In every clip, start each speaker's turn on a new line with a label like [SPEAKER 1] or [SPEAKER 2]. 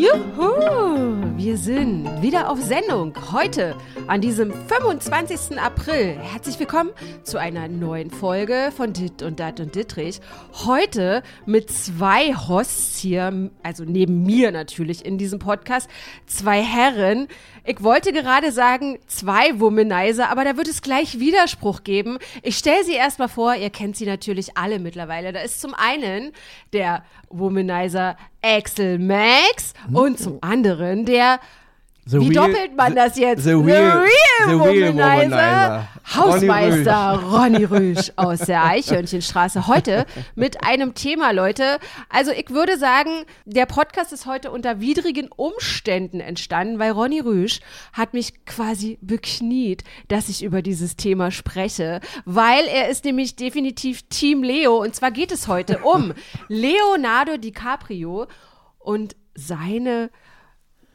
[SPEAKER 1] Juhu, wir sind wieder auf Sendung. Heute an diesem 25. April. Herzlich willkommen zu einer neuen Folge von Dit und Dat und Dittrich. Heute mit zwei Hosts hier, also neben mir natürlich in diesem Podcast, zwei Herren. Ich wollte gerade sagen zwei Womanizer, aber da wird es gleich Widerspruch geben. Ich stelle sie erstmal vor, ihr kennt sie natürlich alle mittlerweile. Da ist zum einen der Womanizer Axel Max und zum anderen der
[SPEAKER 2] The
[SPEAKER 1] Wie
[SPEAKER 2] real-
[SPEAKER 1] doppelt man das jetzt?
[SPEAKER 2] The real, the real Womanizer.
[SPEAKER 1] Hausmeister Ronny Rüsch aus der Eichhörnchenstraße. Heute mit einem Thema, Leute. Also ich würde sagen, der Podcast ist heute unter widrigen Umständen entstanden, weil Ronny Rüsch hat mich quasi bekniet, dass ich über dieses Thema spreche, weil er ist nämlich definitiv Team Leo. Und zwar geht es heute um Leonardo DiCaprio und seine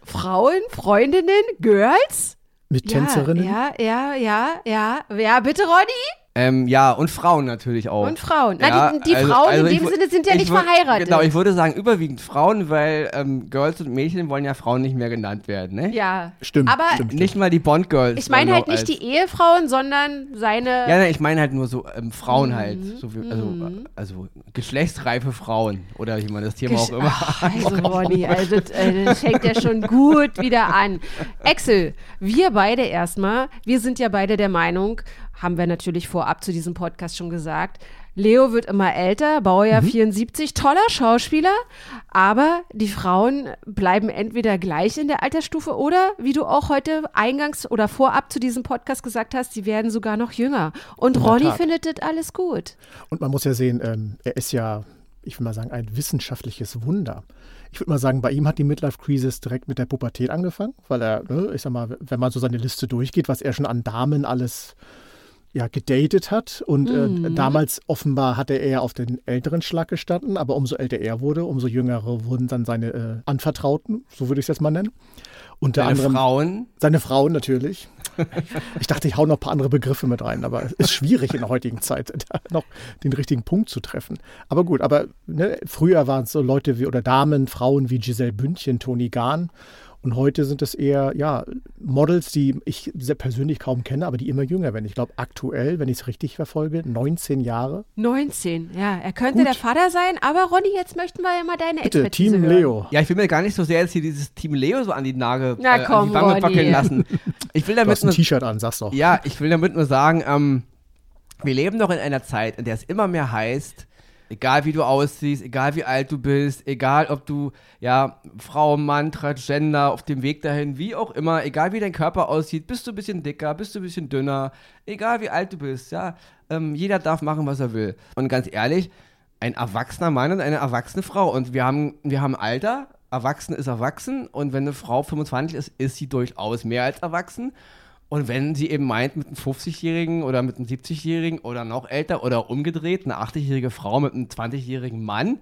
[SPEAKER 1] Frauen, Freundinnen, Girls?
[SPEAKER 3] Mit Tänzerinnen?
[SPEAKER 1] Ja, ja, ja, ja. Ja, bitte, Ronny?
[SPEAKER 2] Ähm, ja, und Frauen natürlich auch.
[SPEAKER 1] Und Frauen. Na,
[SPEAKER 2] Ja,
[SPEAKER 1] die, die
[SPEAKER 2] also-
[SPEAKER 1] Frauen
[SPEAKER 2] also
[SPEAKER 1] in dem Sinne sind ja
[SPEAKER 2] ich
[SPEAKER 1] nicht verheiratet.
[SPEAKER 2] Genau, ich würde sagen überwiegend Frauen, weil ähm, Girls und Mädchen wollen ja Frauen nicht mehr genannt werden, ne?
[SPEAKER 1] ja.
[SPEAKER 3] Stimmt,
[SPEAKER 1] Aber
[SPEAKER 3] stimmt.
[SPEAKER 2] Nicht mal die Bond-Girls.
[SPEAKER 1] ich meine halt
[SPEAKER 2] auch
[SPEAKER 1] nicht die Ehefrauen, sondern seine.
[SPEAKER 2] Ja, nein, ich meine halt nur so ähm, Frauen
[SPEAKER 1] Mhm.
[SPEAKER 2] halt. So wie, also, äh, also geschlechtsreife Frauen. Oder wie man das Thema auch
[SPEAKER 1] Gesch-
[SPEAKER 2] immer.
[SPEAKER 1] Ach, also Ronny, also äh, das fängt ja schon gut wieder an. Axel, wir beide erstmal, wir sind ja beide der Meinung, haben wir natürlich vorab zu diesem Podcast schon gesagt, Leo wird immer älter, Baujahr 74, toller Schauspieler, aber die Frauen bleiben entweder gleich in der Altersstufe oder, wie du auch heute eingangs oder vorab zu diesem Podcast gesagt hast, sie werden sogar noch jünger. Und Ronny findet das alles gut.
[SPEAKER 3] Und man muss ja sehen, ähm, er ist ja, ich will mal sagen, ein wissenschaftliches Wunder. Ich würde mal sagen, bei ihm hat die Midlife-Crisis direkt mit der Pubertät angefangen, weil er, ne, ich sag mal, wenn man so seine Liste durchgeht, was er schon an Damen alles ja, gedatet hat. Und äh, damals offenbar hatte er auf den älteren Schlag gestanden, aber umso älter er wurde, umso jüngere wurden dann seine äh, Anvertrauten, so würde ich es jetzt mal nennen. Unter
[SPEAKER 2] Deine
[SPEAKER 3] anderem
[SPEAKER 2] Frauen.
[SPEAKER 3] seine Frauen natürlich. Ich dachte, ich hau noch ein paar andere Begriffe mit rein, aber es ist schwierig in der heutigen Zeit, da noch den richtigen Punkt zu treffen. Aber gut, aber ne, früher waren es so Leute wie oder Damen, Frauen wie Giselle Bündchen, Toni Gahn. Und heute sind es eher ja, Models, die ich sehr persönlich kaum kenne, aber die immer jünger werden. Ich glaube, aktuell, wenn ich es richtig verfolge, 19 Jahre.
[SPEAKER 1] 19, ja. Er könnte
[SPEAKER 3] Gut.
[SPEAKER 1] der Vater sein, aber Ronny, jetzt möchten wir ja mal deine
[SPEAKER 3] Bitte,
[SPEAKER 1] Expertise
[SPEAKER 3] Team
[SPEAKER 1] hören.
[SPEAKER 3] Leo.
[SPEAKER 2] Ja, ich will mir gar nicht so sehr jetzt hier dieses Team Leo so an die Nagel
[SPEAKER 1] Na
[SPEAKER 2] äh,
[SPEAKER 1] komm,
[SPEAKER 2] an die Wange
[SPEAKER 1] Ronny.
[SPEAKER 2] wackeln lassen. Ich will
[SPEAKER 3] Du
[SPEAKER 2] damit
[SPEAKER 3] hast ein
[SPEAKER 2] nur
[SPEAKER 3] T-Shirt an, sag's doch.
[SPEAKER 2] Ja, ich will damit nur sagen, ähm, wir leben doch in einer Zeit, in der es immer mehr heißt, egal wie du aussiehst, egal wie alt du bist, egal ob du, ja, Frau, Mann, Transgender, auf dem Weg dahin, wie auch immer, egal wie dein Körper aussieht, bist du ein bisschen dicker, bist du ein bisschen dünner, egal wie alt du bist, ja, ähm, jeder darf machen, was er will. Und ganz ehrlich, ein erwachsener Mann und eine erwachsene Frau. Und wir haben, wir haben Alter, erwachsen ist erwachsen und wenn eine Frau 25 ist, ist sie durchaus mehr als erwachsen. Und wenn sie eben meint, mit einem 50-Jährigen oder mit einem 70-Jährigen oder noch älter oder umgedreht, eine 80-jährige Frau mit einem 20-jährigen Mann,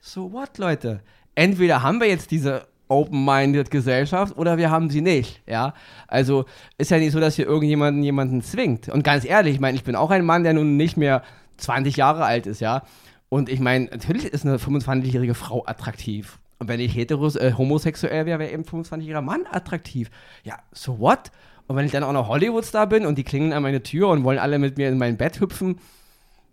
[SPEAKER 2] so what, Leute? Entweder haben wir jetzt diese open-minded Gesellschaft oder wir haben sie nicht, ja. Also ist ja nicht so, dass hier irgendjemanden jemanden zwingt. Und ganz ehrlich, ich meine, ich bin auch ein Mann, der nun nicht mehr 20 Jahre alt ist, ja. Und ich meine, natürlich ist eine 25-jährige Frau attraktiv. Und wenn ich heteros, äh, homosexuell wäre, wäre eben ein 25-jähriger Mann attraktiv. Ja, so what? Und wenn ich dann auch noch Hollywood-Star bin und die klingeln an meine Tür und wollen alle mit mir in mein Bett hüpfen,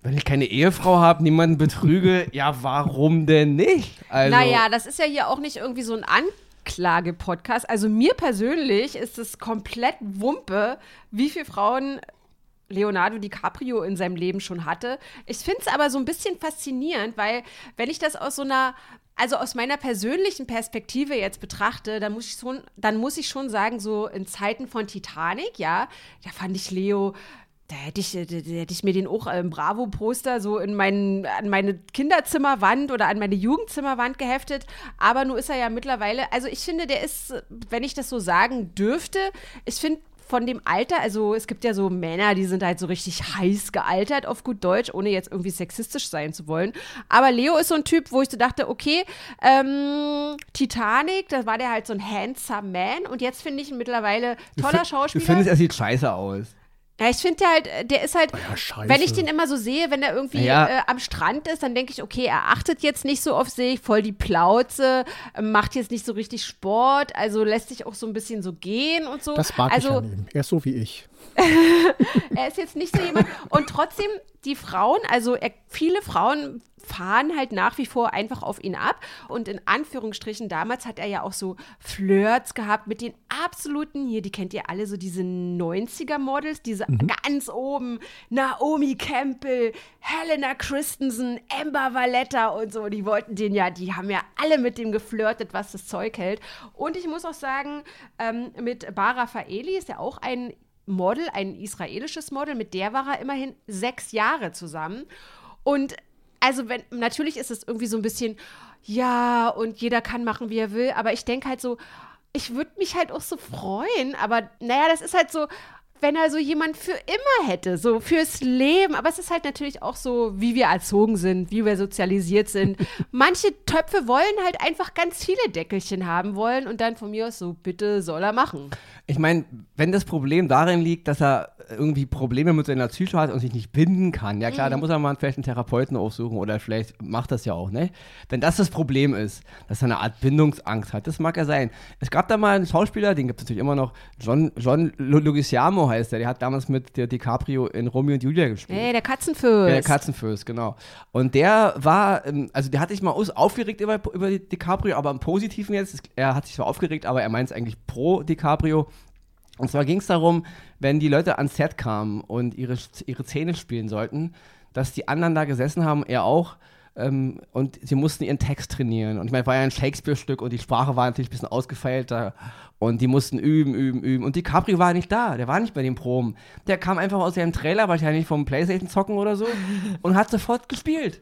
[SPEAKER 2] wenn ich keine Ehefrau habe, niemanden betrüge, ja, warum denn nicht? Also,
[SPEAKER 1] Naja, das ist ja hier auch nicht irgendwie so ein Anklage-Podcast. Also mir persönlich ist es komplett Wumpe, wie viele Frauen Leonardo DiCaprio in seinem Leben schon hatte. Ich finde es aber so ein bisschen faszinierend, weil wenn ich das aus so einer, also aus meiner persönlichen Perspektive jetzt betrachte, dann muss ich schon, dann muss ich schon sagen, so in Zeiten von Titanic, ja, da fand ich Leo da hätte ich, da, hätte ich mir den auch im Bravo-Poster so in mein, an meine Kinderzimmerwand oder an meine Jugendzimmerwand geheftet. Aber nun ist er ja mittlerweile, also ich finde, der ist, wenn ich das so sagen dürfte, ich finde von dem Alter, also es gibt ja so Männer, die sind halt so richtig heiß gealtert, auf gut Deutsch, ohne jetzt irgendwie sexistisch sein zu wollen. Aber Leo ist so ein Typ, wo ich so dachte, okay, ähm, Titanic, da war der halt so ein handsome Man und jetzt finde ich ihn mittlerweile toller Schauspieler.
[SPEAKER 2] Du findest, er sieht scheiße aus.
[SPEAKER 1] Ja, ich finde halt, äh, der ist halt,
[SPEAKER 3] Ja, scheiße.
[SPEAKER 1] wenn ich den immer so sehe, wenn er irgendwie
[SPEAKER 2] Ja.
[SPEAKER 1] äh, am Strand ist, dann denke ich, okay, er achtet jetzt nicht so auf sich, voll die Plauze, äh, macht jetzt nicht so richtig Sport, also lässt sich auch so ein bisschen so gehen und so.
[SPEAKER 3] Das mag
[SPEAKER 1] also,
[SPEAKER 3] ich an ihm. Er ist so wie ich.
[SPEAKER 1] er ist jetzt nicht so jemand. Und trotzdem, die Frauen, also er, viele Frauen fahren halt nach wie vor einfach auf ihn ab. Und in Anführungsstrichen, damals hat er ja auch so Flirts gehabt mit den absoluten, hier, die kennt ihr alle, so diese 90er-Models, diese ganz oben, Naomi Campbell, Helena Christensen, Amber Valletta und so. Die wollten den ja, die haben ja alle mit dem geflirtet, was das Zeug hält. Und ich muss auch sagen, ähm, mit Bara Faeli ist ja auch ein Model, ein israelisches Model, mit der war er immerhin sechs Jahre zusammen. Und also, wenn, natürlich ist es irgendwie so ein bisschen, ja, und jeder kann machen, wie er will, aber ich denke halt so, ich würde mich halt auch so freuen, aber naja, das ist halt so, wenn er so jemand für immer hätte, so fürs Leben. Aber es ist halt natürlich auch so, wie wir erzogen sind, wie wir sozialisiert sind. Manche Töpfe wollen halt einfach ganz viele Deckelchen haben wollen und dann von mir aus so, bitte soll er machen.
[SPEAKER 2] Ich meine, wenn das Problem darin liegt, dass er irgendwie Probleme mit seiner Psyche hat und sich nicht binden kann, ja klar, dann muss er mal vielleicht einen Therapeuten aufsuchen oder vielleicht macht das ja auch, ne? Wenn das das Problem ist, dass er eine Art Bindungsangst hat, das mag ja sein. Es gab da mal einen Schauspieler, den gibt es natürlich immer noch, John, John Luciano heißt der, der hat damals mit der DiCaprio in Romeo und Julia gespielt.
[SPEAKER 1] Ey, der Katzenfürst.
[SPEAKER 2] Ja, der Katzenfürst, genau. Und der war, ähm, also der hat sich mal aus, aufgeregt über, über DiCaprio, aber im Positiven jetzt. Er hat sich zwar aufgeregt, aber er meint es eigentlich pro DiCaprio. Und zwar ging es darum, wenn die Leute ans Set kamen und ihre, ihre Zähne spielen sollten, dass die anderen da gesessen haben, er auch, ähm, und sie mussten ihren Text trainieren. Und ich meine, war ja ein Shakespeare-Stück und die Sprache war natürlich ein bisschen ausgefeilter und die mussten üben, üben, üben. Und DiCaprio war nicht da, der war nicht bei den Proben. Der kam einfach aus seinem Trailer, wahrscheinlich vom Playstation zocken oder so, und hat sofort gespielt.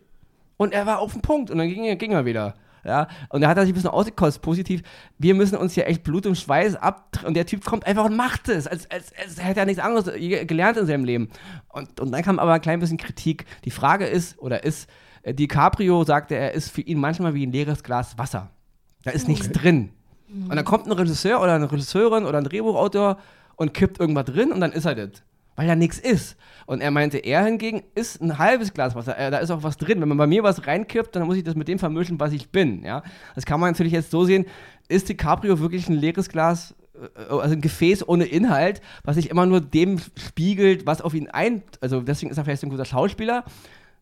[SPEAKER 2] Und er war auf dem Punkt und dann ging ging er wieder. Ja, und da hat er sich ein bisschen ausgekostet, positiv. Wir müssen uns hier echt Blut und Schweiß ab. Und der Typ kommt einfach und macht es, als, als, als hätte er nichts anderes gelernt in seinem Leben. Und, und dann kam aber ein klein bisschen Kritik. Die Frage ist, oder ist, äh, DiCaprio sagte, er ist für ihn manchmal wie ein leeres Glas Wasser. Da ist nichts drin. Und dann kommt ein Regisseur oder eine Regisseurin oder ein Drehbuchautor und kippt irgendwas drin und dann ist er das. Weil da nichts ist. Und er meinte, er hingegen ist ein halbes Glas Wasser. Äh, da ist auch was drin. Wenn man bei mir was reinkippt, dann muss ich das mit dem vermischen, was ich bin. Ja? Das kann man natürlich jetzt so sehen. Ist DiCaprio wirklich ein leeres Glas, äh, also ein Gefäß ohne Inhalt, was sich immer nur dem spiegelt, was auf ihn ein. Also deswegen ist er vielleicht ein guter Schauspieler.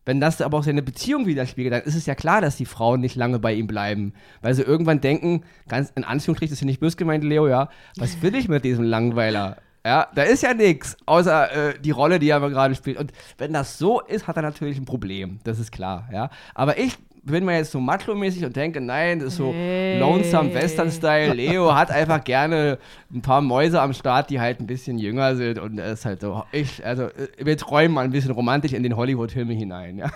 [SPEAKER 2] Wenn das aber auch seine Beziehung widerspiegelt, dann ist es ja klar, dass die Frauen nicht lange bei ihm bleiben. Weil sie irgendwann denken, ganz in Anführungsstrichen, das ist ja nicht böse gemeint, Leo, ja, was will ich mit diesem Langweiler? Ja, da ist ja nichts, außer äh, die Rolle, die er aber gerade spielt. Und wenn das so ist, hat er natürlich ein Problem. Das ist klar, ja. Aber ich bin mal jetzt so macho-mäßig und denke, nein, das ist so
[SPEAKER 1] Hey.
[SPEAKER 2] Lonesome Western-Style. Leo hat einfach gerne ein paar Mäuse am Start, die halt ein bisschen jünger sind. Und er ist halt so, ich, also, äh, wir träumen mal ein bisschen romantisch in den Hollywood-Filme hinein, ja.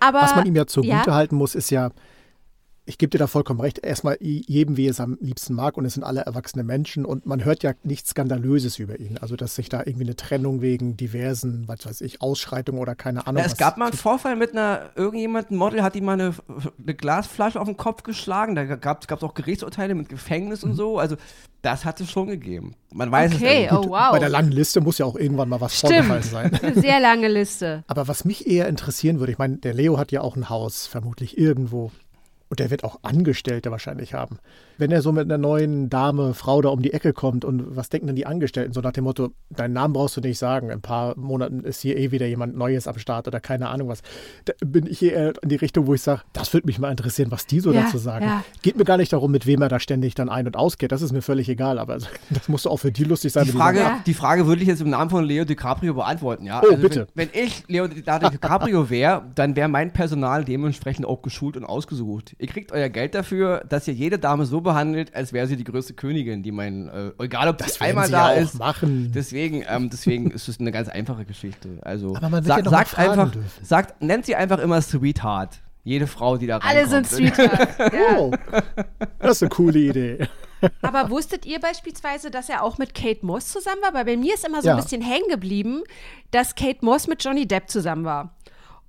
[SPEAKER 1] Aber,
[SPEAKER 3] Was man ihm ja zugute
[SPEAKER 1] ja?
[SPEAKER 3] halten muss, ist ja, ich gebe dir da vollkommen recht, erstmal jedem, wie er es am liebsten mag und es sind alle erwachsene Menschen und man hört ja nichts Skandalöses über ihn. Also, dass sich da irgendwie eine Trennung wegen diversen, was weiß ich, Ausschreitungen oder keine Ahnung.
[SPEAKER 2] Ja, es
[SPEAKER 3] was-
[SPEAKER 2] gab mal einen Vorfall mit einer, irgendjemand, ein Model hat ihm mal eine, eine Glasflasche auf den Kopf geschlagen. Da gab es auch Gerichtsurteile mit Gefängnis und so. Also, das hat es schon gegeben. Man weiß
[SPEAKER 1] Okay,
[SPEAKER 2] es nicht.
[SPEAKER 1] oh wow.
[SPEAKER 3] Bei der langen Liste muss ja auch irgendwann mal was
[SPEAKER 1] Stimmt.
[SPEAKER 3] vorgefallen sein.
[SPEAKER 1] Eine sehr lange Liste.
[SPEAKER 3] Aber was mich eher interessieren würde, ich meine, der Leo hat ja auch ein Haus, vermutlich irgendwo. Und der wird auch Angestellte wahrscheinlich haben. Wenn er so mit einer neuen Dame, Frau da um die Ecke kommt und was denken denn die Angestellten? So nach dem Motto, deinen Namen brauchst du nicht sagen. In ein paar Monaten ist hier eh wieder jemand Neues am Start oder keine Ahnung was. Da bin ich eher in die Richtung, wo ich sage, das würde mich mal interessieren, was die so
[SPEAKER 1] Ja,
[SPEAKER 3] dazu sagen.
[SPEAKER 1] ja.
[SPEAKER 3] Geht mir gar nicht darum, mit wem er da ständig dann ein- und ausgeht. Das ist mir völlig egal. Aber das muss auch für die lustig sein.
[SPEAKER 2] Die Frage,
[SPEAKER 1] Ja.
[SPEAKER 2] die Frage würde ich jetzt im Namen von Leo DiCaprio beantworten, ja.
[SPEAKER 3] Oh, bitte.
[SPEAKER 2] Wenn, wenn ich Leonardo DiCaprio wäre, dann wäre mein Personal dementsprechend auch geschult und ausgesucht. Ihr kriegt euer Geld dafür, dass ihr jede Dame so behandelt, als wäre sie die größte Königin, die mein, äh, egal ob
[SPEAKER 3] Das
[SPEAKER 2] einmal
[SPEAKER 3] sie
[SPEAKER 2] da
[SPEAKER 3] ja auch
[SPEAKER 2] ist.
[SPEAKER 3] machen.
[SPEAKER 2] Deswegen, ähm, deswegen ist es eine ganz einfache Geschichte. Also
[SPEAKER 3] Aber man wird
[SPEAKER 2] sag-
[SPEAKER 3] ja
[SPEAKER 2] sagt einfach,
[SPEAKER 3] dürfen.
[SPEAKER 2] sagt, nennt sie einfach immer Sweetheart. Jede Frau, die da
[SPEAKER 1] Alle
[SPEAKER 2] reinkommt.
[SPEAKER 1] sind Sweetheart. ja.
[SPEAKER 3] Oh, das ist eine coole Idee.
[SPEAKER 1] Aber wusstet ihr beispielsweise, dass er auch mit Kate Moss zusammen war? Weil bei mir ist immer so ein
[SPEAKER 3] Ja.
[SPEAKER 1] bisschen hängen geblieben, dass Kate Moss mit Johnny Depp zusammen war.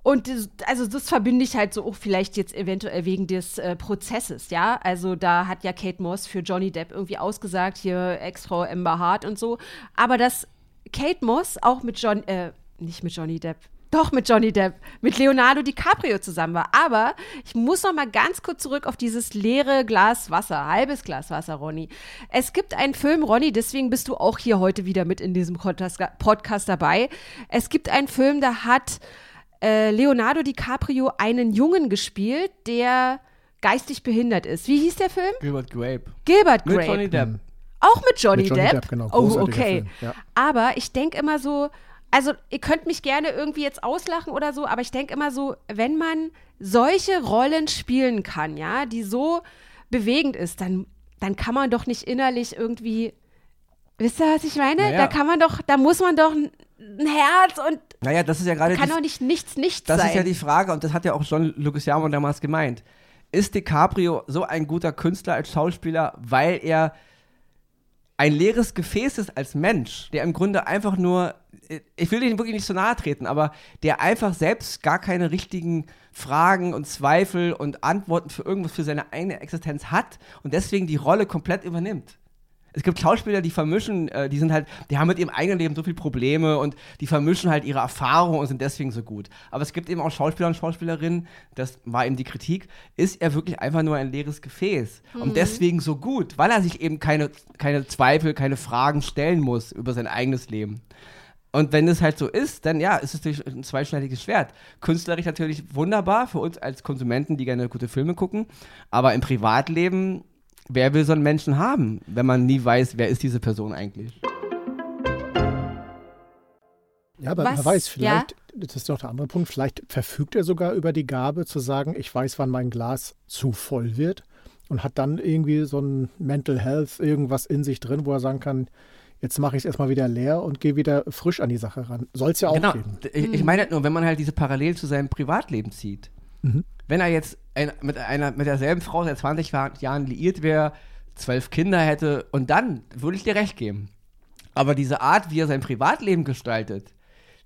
[SPEAKER 1] Und das, also das verbinde ich halt so auch vielleicht jetzt eventuell wegen des äh, Prozesses, ja. Also da hat ja Kate Moss für Johnny Depp irgendwie ausgesagt, hier Ex-Frau Amber Hart und so. Aber dass Kate Moss auch mit John, äh, nicht mit Johnny Depp, doch mit Johnny Depp, mit Leonardo DiCaprio zusammen war. Aber ich muss noch mal ganz kurz zurück auf dieses leere Glas Wasser, halbes Glas Wasser, Ronny. Es gibt einen Film, Ronny, deswegen bist du auch hier heute wieder mit in diesem Podcast dabei. Es gibt einen Film, da hat äh, Leonardo DiCaprio einen Jungen gespielt, der geistig behindert ist. Wie hieß der Film?
[SPEAKER 2] Gilbert Grape.
[SPEAKER 1] Gilbert Grape.
[SPEAKER 2] Mit Johnny Depp.
[SPEAKER 1] Auch mit Johnny,
[SPEAKER 3] Mit Johnny
[SPEAKER 1] Depp?
[SPEAKER 3] Depp, genau.
[SPEAKER 1] Oh, okay.
[SPEAKER 3] Film, ja.
[SPEAKER 1] Aber ich denke immer so, also ihr könnt mich gerne irgendwie jetzt auslachen oder so, aber ich denke immer so, wenn man solche Rollen spielen kann, ja, die so bewegend ist, dann, dann kann man doch nicht innerlich irgendwie, wisst ihr, was ich meine?
[SPEAKER 2] Naja.
[SPEAKER 1] Da kann man doch, da muss man doch ein Herz und
[SPEAKER 2] Naja, das ist ja gerade
[SPEAKER 1] kann
[SPEAKER 2] die
[SPEAKER 1] doch nicht nichts, nichts
[SPEAKER 2] Das
[SPEAKER 1] sein.
[SPEAKER 2] ist ja die Frage, und das hat ja auch John Leguizamo damals gemeint. Ist DiCaprio so ein guter Künstler als Schauspieler, weil er ein leeres Gefäß ist als Mensch, der im Grunde einfach nur, ich will ihm wirklich nicht so nahe treten, aber der einfach selbst gar keine richtigen Fragen und Zweifel und Antworten für irgendwas für seine eigene Existenz hat und deswegen die Rolle komplett übernimmt. Es gibt Schauspieler, die vermischen, äh, die sind halt, die haben mit ihrem eigenen Leben so viele Probleme und die vermischen halt ihre Erfahrungen und sind deswegen so gut. Aber es gibt eben auch Schauspieler und Schauspielerinnen, das war eben die Kritik, ist er wirklich einfach nur ein leeres Gefäß und deswegen so gut, weil er sich eben keine, keine Zweifel, keine Fragen stellen muss über sein eigenes Leben. Und wenn es halt so ist, dann ja, ist es natürlich ein zweischneidiges Schwert. Künstlerisch natürlich wunderbar für uns als Konsumenten, die gerne gute Filme gucken, aber im Privatleben wer will so einen Menschen haben, wenn man nie weiß, wer ist diese Person eigentlich?
[SPEAKER 3] Ja, aber
[SPEAKER 1] Was?
[SPEAKER 3] wer weiß, vielleicht, das ist doch der andere Punkt, vielleicht verfügt er sogar über die Gabe zu sagen, ich weiß, wann mein Glas zu voll wird und hat dann irgendwie so ein Mental Health, irgendwas in sich drin, wo er sagen kann, jetzt mache ich es erstmal wieder leer und gehe wieder frisch an die Sache ran. Soll es ja auch
[SPEAKER 2] genau.
[SPEAKER 3] geben.
[SPEAKER 2] Ich, ich meine halt nur, wenn man halt diese Parallel zu seinem Privatleben zieht.
[SPEAKER 3] Mhm.
[SPEAKER 2] Wenn er jetzt ein, mit, einer, mit derselben Frau seit 20 Jahr- Jahren liiert wäre, zwölf Kinder hätte und dann würde ich dir recht geben. Aber diese Art, wie er sein Privatleben gestaltet,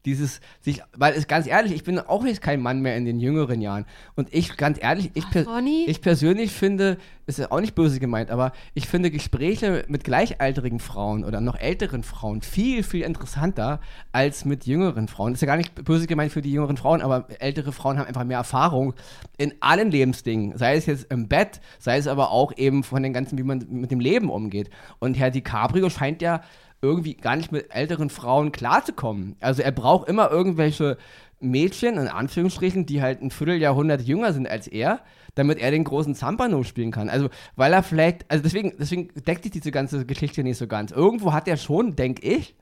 [SPEAKER 2] dieses sich, weil es ganz ehrlich, ich bin auch jetzt kein Mann mehr in den jüngeren Jahren. Und ich, ganz ehrlich, ich, per, ich persönlich finde, ist ja auch nicht böse gemeint, aber ich finde Gespräche mit gleichaltrigen Frauen oder noch älteren Frauen viel, viel interessanter als mit jüngeren Frauen. Das ist ja gar nicht böse gemeint für die jüngeren Frauen, aber ältere Frauen haben einfach mehr Erfahrung in allen Lebensdingen. Sei es jetzt im Bett, sei es aber auch eben von den ganzen, wie man mit dem Leben umgeht. Und Herr DiCaprio scheint ja irgendwie gar nicht mit älteren Frauen klarzukommen. Also er braucht immer irgendwelche Mädchen, in Anführungsstrichen, die halt ein Vierteljahrhundert jünger sind als er, damit er den großen Zampano spielen kann. Also, weil er vielleicht, also deswegen, deswegen deckt sich diese ganze Geschichte nicht so ganz. Irgendwo hat er schon, denke ich,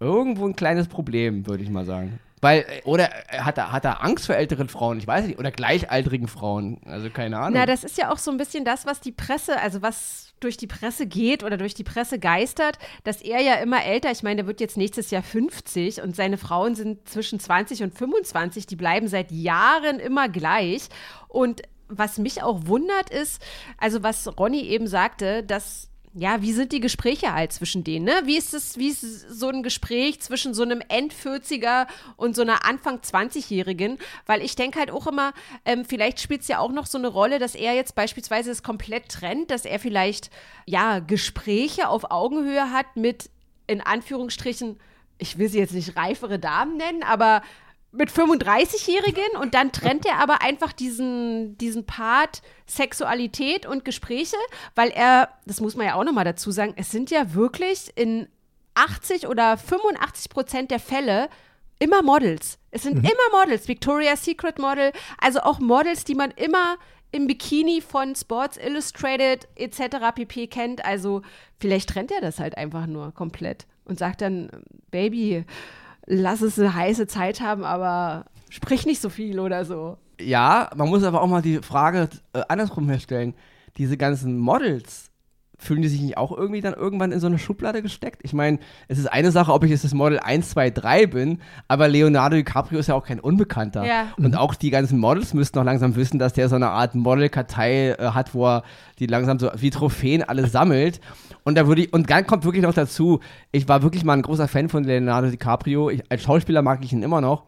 [SPEAKER 2] irgendwo ein kleines Problem, würde ich mal sagen. Weil, äh, oder äh, hat er, hat er Angst vor älteren Frauen? Ich weiß nicht. Oder gleichaltrigen Frauen. Also keine Ahnung.
[SPEAKER 1] Na, das ist ja auch so ein bisschen das, was die Presse, also was durch die Presse geht oder durch die Presse geistert, dass er ja immer älter, ich meine, der wird jetzt nächstes Jahr 50 und seine Frauen sind zwischen 20 und 25, die bleiben seit Jahren immer gleich. Und was mich auch wundert ist, also was Ronny eben sagte, dass ja, wie sind die Gespräche halt zwischen denen, ne? Wie ist es, wie ist so ein Gespräch zwischen so einem End-40er und so einer Anfang 20-Jährigen? Weil ich denke halt auch immer, ähm, vielleicht spielt es ja auch noch so eine Rolle, dass er jetzt beispielsweise es komplett trennt, dass er vielleicht, ja, Gespräche auf Augenhöhe hat mit, in Anführungsstrichen, ich will sie jetzt nicht reifere Damen nennen, aber mit 35-Jährigen und dann trennt er aber einfach diesen, diesen Part Sexualität und Gespräche, weil er, das muss man ja auch nochmal dazu sagen, es sind ja wirklich in 80 oder 85 Prozent der Fälle immer Models. Es sind immer Models, Victoria's Secret Model, also auch Models, die man immer im Bikini von Sports Illustrated etc. pp. kennt. Also vielleicht trennt er das halt einfach nur komplett und sagt dann, Baby, lass es eine heiße Zeit haben, aber sprich nicht so viel oder so.
[SPEAKER 2] Ja, man muss aber auch mal die Frage äh, andersrum herstellen. Diese ganzen Models, fühlen die sich nicht auch irgendwie dann irgendwann in so eine Schublade gesteckt? Ich meine, es ist eine Sache, ob ich jetzt das Model 1, 2, 3 bin, aber Leonardo DiCaprio ist ja auch kein Unbekannter.
[SPEAKER 1] Ja.
[SPEAKER 2] Und auch die ganzen Models müssten noch langsam wissen, dass der so eine Art Modelkartei äh, hat, wo er die langsam so wie Trophäen alle sammelt. Und da würde ich, und dann kommt wirklich noch dazu, ich war wirklich mal ein großer Fan von Leonardo DiCaprio. Ich, als Schauspieler mag ich ihn immer noch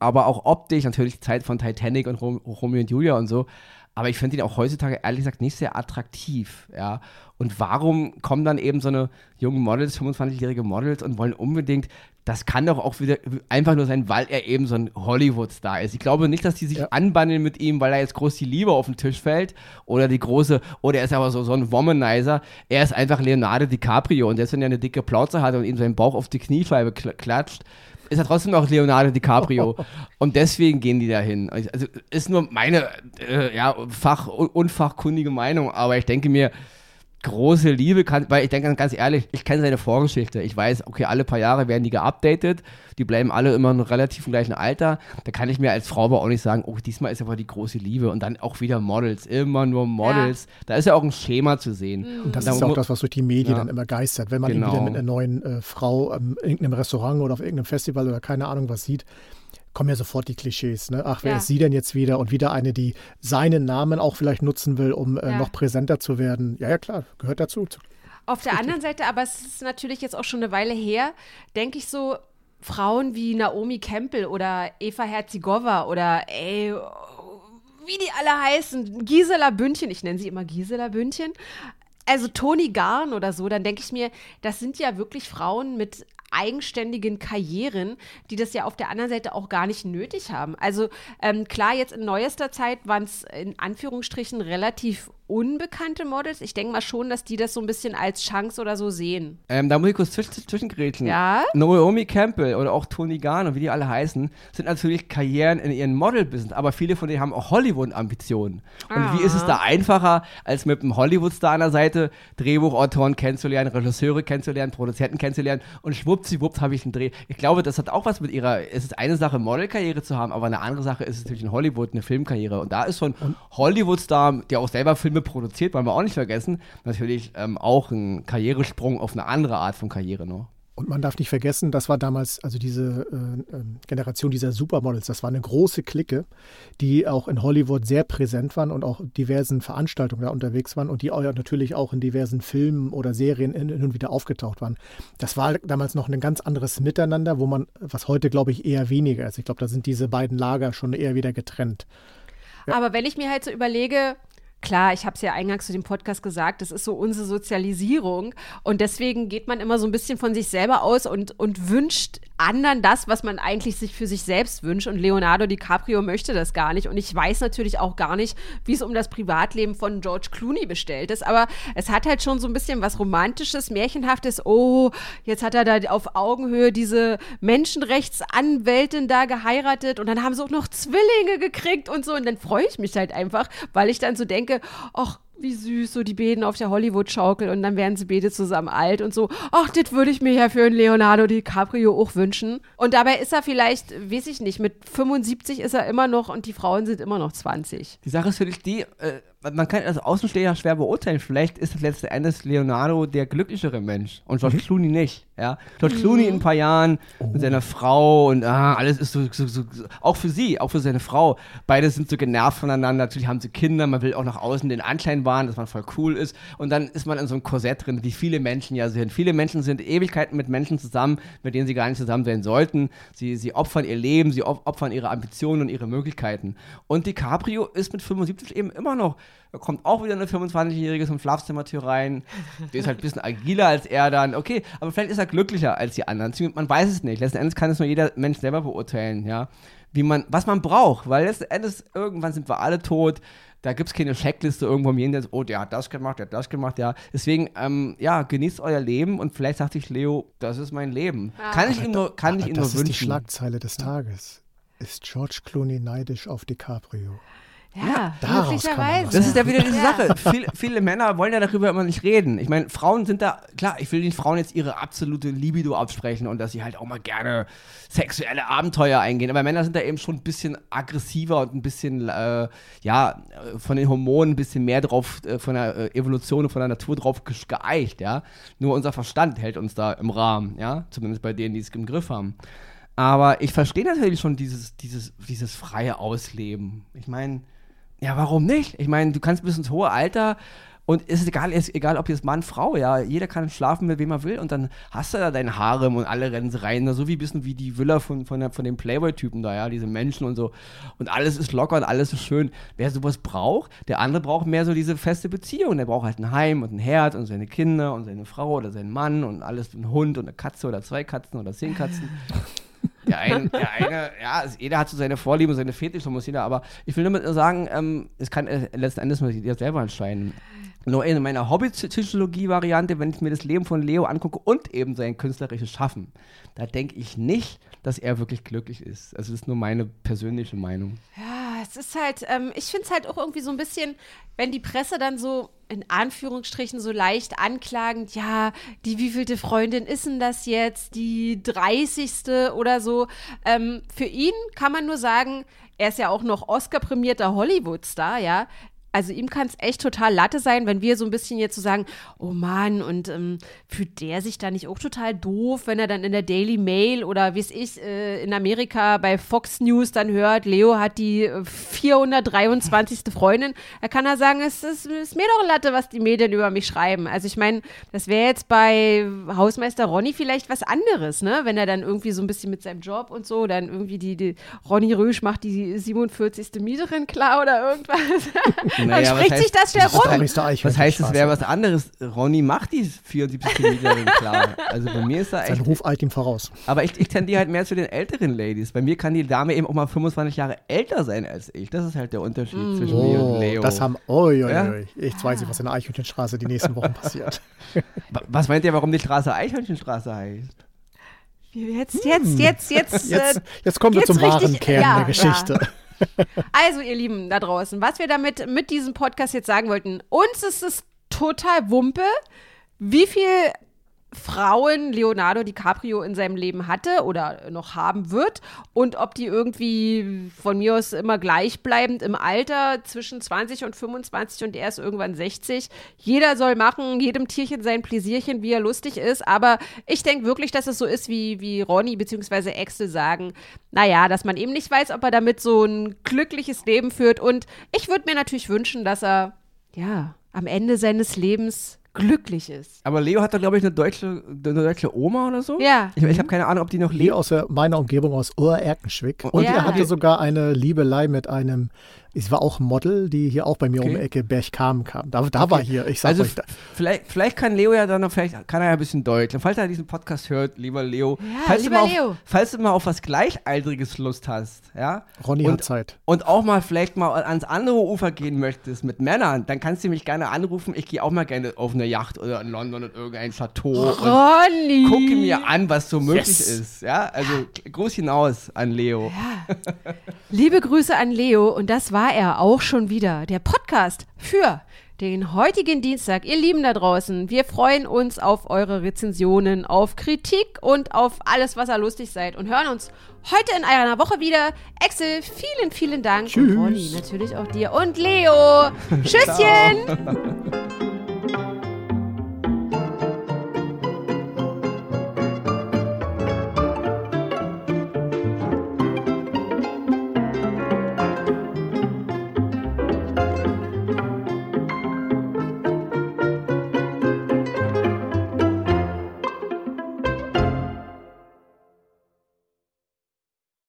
[SPEAKER 2] aber auch optisch, natürlich die Zeit von Titanic und Rom Romeo und Julia und so. Aber ich finde ihn auch heutzutage ehrlich gesagt nicht sehr attraktiv, ja. Und warum kommen dann eben so eine jungen Models, 25-jährige Models und wollen unbedingt, das kann doch auch wieder einfach nur sein, weil er eben so ein Hollywood-Star ist. Ich glaube nicht, dass die sich ja. anbandeln mit ihm, weil er jetzt groß die Liebe auf den Tisch fällt oder die große, oder er ist aber so, so ein Womanizer. Er ist einfach Leonardo DiCaprio und selbst wenn er eine dicke Plauze hat und ihm seinen Bauch auf die Kniescheibe klatscht, ist er trotzdem noch Leonardo DiCaprio. und deswegen gehen die dahin. Also ist nur meine äh, ja, fach- unfachkundige Meinung, aber ich denke mir, große Liebe kann, weil ich denke ganz ehrlich, ich kenne seine Vorgeschichte. Ich weiß, okay, alle paar Jahre werden die geupdatet. Die bleiben alle immer noch relativ im gleichen Alter. Da kann ich mir als Frau aber auch nicht sagen, oh, diesmal ist aber die große Liebe und dann auch wieder Models, immer nur Models. Ja. Da ist ja auch ein Schema zu sehen.
[SPEAKER 3] Mhm. Und das ist auch das, was durch die Medien ja. dann immer geistert. Wenn man genau. ihn wieder mit einer neuen äh, Frau in irgendeinem Restaurant oder auf irgendeinem Festival oder keine Ahnung was sieht, kommen ja sofort die Klischees. Ne? Ach, wer ja. ist sie denn jetzt wieder? Und wieder eine, die seinen Namen auch vielleicht nutzen will, um äh, ja. noch präsenter zu werden. Ja, ja, klar, gehört dazu.
[SPEAKER 1] Auf der anderen Seite, aber es ist natürlich jetzt auch schon eine Weile her, denke ich so, Frauen wie Naomi Campbell oder Eva Herzigova oder ey, wie die alle heißen, Gisela Bündchen, ich nenne sie immer Gisela Bündchen, also Toni Garn oder so, dann denke ich mir, das sind ja wirklich Frauen mit eigenständigen Karrieren, die das ja auf der anderen Seite auch gar nicht nötig haben. Also ähm, klar, jetzt in neuester Zeit waren es in Anführungsstrichen relativ unbekannte Models. Ich denke mal schon, dass die das so ein bisschen als Chance oder so sehen.
[SPEAKER 2] Ähm, da muss ich kurz zwisch zwischengrätschen.
[SPEAKER 1] Ja?
[SPEAKER 2] Naomi Campbell oder auch Tony Garner, wie die alle heißen, sind natürlich Karrieren in ihrem Model-Business, aber viele von denen haben auch Hollywood-Ambitionen. Und ah. wie ist es da einfacher, als mit einem Hollywood-Star an der Seite Drehbuchautoren kennenzulernen, Regisseure kennenzulernen, Produzenten kennenzulernen und schwuppsiwupps habe ich einen Dreh. Ich glaube, das hat auch was mit ihrer, es ist eine Sache, Model-Karriere zu haben, aber eine andere Sache ist es natürlich in Hollywood eine Filmkarriere. Und da ist ein Hollywood-Star, der auch selber Filme produziert, wollen wir auch nicht vergessen. Natürlich ähm, auch ein Karrieresprung auf eine andere Art von Karriere noch.
[SPEAKER 3] Und man darf nicht vergessen, das war damals, also diese äh, ähm, Generation dieser Supermodels, das war eine große Clique, die auch in Hollywood sehr präsent waren und auch diversen Veranstaltungen da unterwegs waren und die auch, natürlich auch in diversen Filmen oder Serien hin und wieder aufgetaucht waren. Das war damals noch ein ganz anderes Miteinander, wo man, was heute glaube ich eher weniger ist. Ich glaube, da sind diese beiden Lager schon eher wieder getrennt.
[SPEAKER 1] Ja. Aber wenn ich mir halt so überlege, Klar, ich habe es ja eingangs zu dem Podcast gesagt, das ist so unsere Sozialisierung. Und deswegen geht man immer so ein bisschen von sich selber aus und, und wünscht anderen das, was man eigentlich sich für sich selbst wünscht. Und Leonardo DiCaprio möchte das gar nicht. Und ich weiß natürlich auch gar nicht, wie es um das Privatleben von George Clooney bestellt ist, aber es hat halt schon so ein bisschen was romantisches, märchenhaftes, oh, jetzt hat er da auf Augenhöhe diese Menschenrechtsanwältin da geheiratet. Und dann haben sie auch noch Zwillinge gekriegt und so. Und dann freue ich mich halt einfach, weil ich dann so denke, denke, ach, wie süß, so die Beden auf der Hollywood-Schaukel und dann werden sie beide zusammen alt und so. Ach, das würde ich mir ja für einen Leonardo DiCaprio auch wünschen. Und dabei ist er vielleicht, weiß ich nicht, mit 75 ist er immer noch und die Frauen sind immer noch 20.
[SPEAKER 2] Die Sache ist für dich die, äh, man kann als Außensteher schwer beurteilen. Vielleicht ist letzten Endes Leonardo der glücklichere Mensch und George mhm. Clooney nicht. Ja? George. Clooney in ein paar Jahren oh. mit seiner Frau und ah, alles ist so, so, so, so, auch für sie, auch für seine Frau. Beide sind so genervt voneinander. Natürlich haben sie Kinder. Man will auch nach außen den Anschein wahren, dass man voll cool ist. Und dann ist man in so einem Korsett drin, wie viele Menschen ja sind. Viele Menschen sind Ewigkeiten mit Menschen zusammen, mit denen sie gar nicht zusammen sein sollten. Sie, sie opfern ihr Leben, sie opfern ihre Ambitionen und ihre Möglichkeiten. Und DiCaprio ist mit 75 eben immer noch da kommt auch wieder eine 25-Jährige zum Schlafzimmertür rein. Die ist halt ein bisschen agiler als er dann. Okay, aber vielleicht ist er glücklicher als die anderen. Man weiß es nicht. Letzten Endes kann es nur jeder Mensch selber beurteilen, ja. Wie man, was man braucht, weil letzten Endes irgendwann sind wir alle tot. Da gibt es keine Checkliste irgendwo im Jenseits, oh, der hat das gemacht, der hat das gemacht, ja. Deswegen, ähm, ja, genießt euer Leben und vielleicht sagt sich Leo, das ist mein Leben. Ja. Kann ich ihm nur, kann ich ihm nur wünschen. Das
[SPEAKER 3] ist die Schlagzeile des Tages. Ist George Clooney neidisch auf DiCaprio?
[SPEAKER 1] Ja, ja möglicherweise.
[SPEAKER 2] Das ist ja wieder diese ja. Sache. Viele, viele, Männer wollen ja darüber immer nicht reden. Ich meine, Frauen sind da, klar, ich will den Frauen jetzt ihre absolute Libido absprechen und dass sie halt auch mal gerne sexuelle Abenteuer eingehen. Aber Männer sind da eben schon ein bisschen aggressiver und ein bisschen, äh, ja, von den Hormonen ein bisschen mehr drauf, äh, von der äh, Evolution und von der Natur drauf geeicht, ja. Nur unser Verstand hält uns da im Rahmen, ja. Zumindest bei denen, die es im Griff haben. Aber ich verstehe natürlich schon dieses, dieses, dieses freie Ausleben. Ich meine, ja, warum nicht? Ich meine, du kannst bis ins hohe Alter Und ist egal, ist egal, ob jetzt Mann, Frau, ja, jeder kann schlafen, mit wem er will und dann hast du da dein Harem und alle rennen rein, so wie ein bisschen wie die Villa von, von, von den Playboy-Typen da, ja, diese Menschen und so. Und alles ist locker und alles ist schön. Wer sowas braucht, der andere braucht mehr so diese feste Beziehung. Der braucht halt ein Heim und ein Herd und seine Kinder und seine Frau oder seinen Mann und alles, ein Hund und eine Katze oder zwei Katzen oder zehn Katzen. Der eine, der eine, ja, jeder hat so seine Vorlieben, seine Fetische, muss jeder, aber ich will nur sagen, ähm, es kann äh, letzten Endes muss jeder selber entscheiden. Nur in meiner Hobby-Psychologie-Variante, wenn ich mir das Leben von Leo angucke und eben sein künstlerisches Schaffen, da denke ich nicht, dass er wirklich glücklich ist. Also das ist nur meine persönliche Meinung.
[SPEAKER 1] Ja, es ist halt, ähm, ich finde es halt auch irgendwie so ein bisschen, wenn die Presse dann so in Anführungsstrichen so leicht anklagend, ja, die wievielte Freundin ist denn das jetzt? Die 30. oder so. Ähm, für ihn kann man nur sagen, er ist ja auch noch Oscar-prämierter Hollywood-Star, ja also ihm kann es echt total Latte sein, wenn wir so ein bisschen jetzt so sagen, oh Mann, und ähm, fühlt der sich da nicht auch total doof, wenn er dann in der Daily Mail oder wie es ich äh, in Amerika bei Fox News dann hört, Leo hat die 423. Äh, Freundin, da kann er sagen, es ist, ist mir doch Latte, was die Medien über mich schreiben. Also ich meine, das wäre jetzt bei Hausmeister Ronny vielleicht was anderes, ne? Wenn er dann irgendwie so ein bisschen mit seinem Job und so, dann irgendwie die, die Ronny Rösch macht die 47. Mieterin klar oder irgendwas. Naja, dann spricht sich das schnell rum.
[SPEAKER 2] Was heißt, es wäre was anderes? Ronny macht die 74 Milliarden klar. Also bei mir ist da echt.
[SPEAKER 3] Sein Ruf eilt ihm voraus.
[SPEAKER 2] Aber ich, ich tendiere halt mehr zu den älteren Ladies. Bei mir kann die Dame eben auch mal 25 Jahre älter sein als ich. Das ist halt der Unterschied mm. zwischen oh, mir und oh, Leo.
[SPEAKER 3] Das haben. Oi, oi, ja? Ich weiß nicht, was in der Eichhörnchenstraße die nächsten Wochen passiert.
[SPEAKER 2] was meint ihr, warum die Straße Eichhörnchenstraße heißt?
[SPEAKER 1] Jetzt, jetzt, jetzt, jetzt.
[SPEAKER 3] Jetzt, äh, jetzt kommen wir zum wahren Kern ja, der Geschichte. Ja.
[SPEAKER 1] Also, ihr Lieben da draußen, was wir damit mit diesem Podcast jetzt sagen wollten, uns ist es total Wumpe, wie viel Frauen Leonardo DiCaprio in seinem Leben hatte oder noch haben wird und ob die irgendwie von mir aus immer gleichbleibend im Alter zwischen 20 und 25 und er ist irgendwann 60. Jeder soll machen, jedem Tierchen sein Pläsierchen, wie er lustig ist, aber ich denke wirklich, dass es so ist, wie, wie Ronny bzw. Axel sagen, naja, dass man eben nicht weiß, ob er damit so ein glückliches Leben führt und ich würde mir natürlich wünschen, dass er, ja, am Ende seines Lebens glücklich ist.
[SPEAKER 2] Aber Leo hat da, glaube ich, eine deutsche, eine deutsche Oma oder so.
[SPEAKER 1] Ja.
[SPEAKER 2] Ich, ich habe keine Ahnung, ob die noch lebt.
[SPEAKER 3] aus meiner Umgebung aus Ohr-Erkenschwick. Und ja. er hatte sogar eine Liebelei mit einem ich war auch Model, die hier auch bei mir okay. um die Ecke Berchtesgaden kam. Da, da okay. war hier, ich sag also euch. Da.
[SPEAKER 2] Vielleicht, vielleicht kann Leo ja dann noch, vielleicht kann er ja ein bisschen Deutsch. Und falls er diesen Podcast hört, lieber Leo,
[SPEAKER 1] ja,
[SPEAKER 2] falls,
[SPEAKER 1] lieber
[SPEAKER 2] du
[SPEAKER 1] Leo.
[SPEAKER 2] Auf, falls du mal auf was Gleichaltriges Lust hast, ja.
[SPEAKER 3] Ronny
[SPEAKER 2] und,
[SPEAKER 3] hat Zeit.
[SPEAKER 2] Und auch mal vielleicht mal ans andere Ufer gehen möchtest mit Männern, dann kannst du mich gerne anrufen. Ich gehe auch mal gerne auf eine Yacht oder in London in irgendein Chateau.
[SPEAKER 1] Ronny!
[SPEAKER 2] Und gucke mir an, was so möglich yes. ist. Ja, also groß hinaus an Leo.
[SPEAKER 1] Ja. Liebe Grüße an Leo und das war er auch schon schon wieder der Podcast für den heutigen Dienstag. Ihr Lieben da draußen, wir freuen uns auf eure Rezensionen, auf Kritik und auf alles, was ihr lustig seid und hören uns heute in einer Woche wieder. Axel, vielen, vielen Dank.
[SPEAKER 3] Tschüss.
[SPEAKER 1] Und Ronny, natürlich auch dir. Und Leo. Tschüsschen.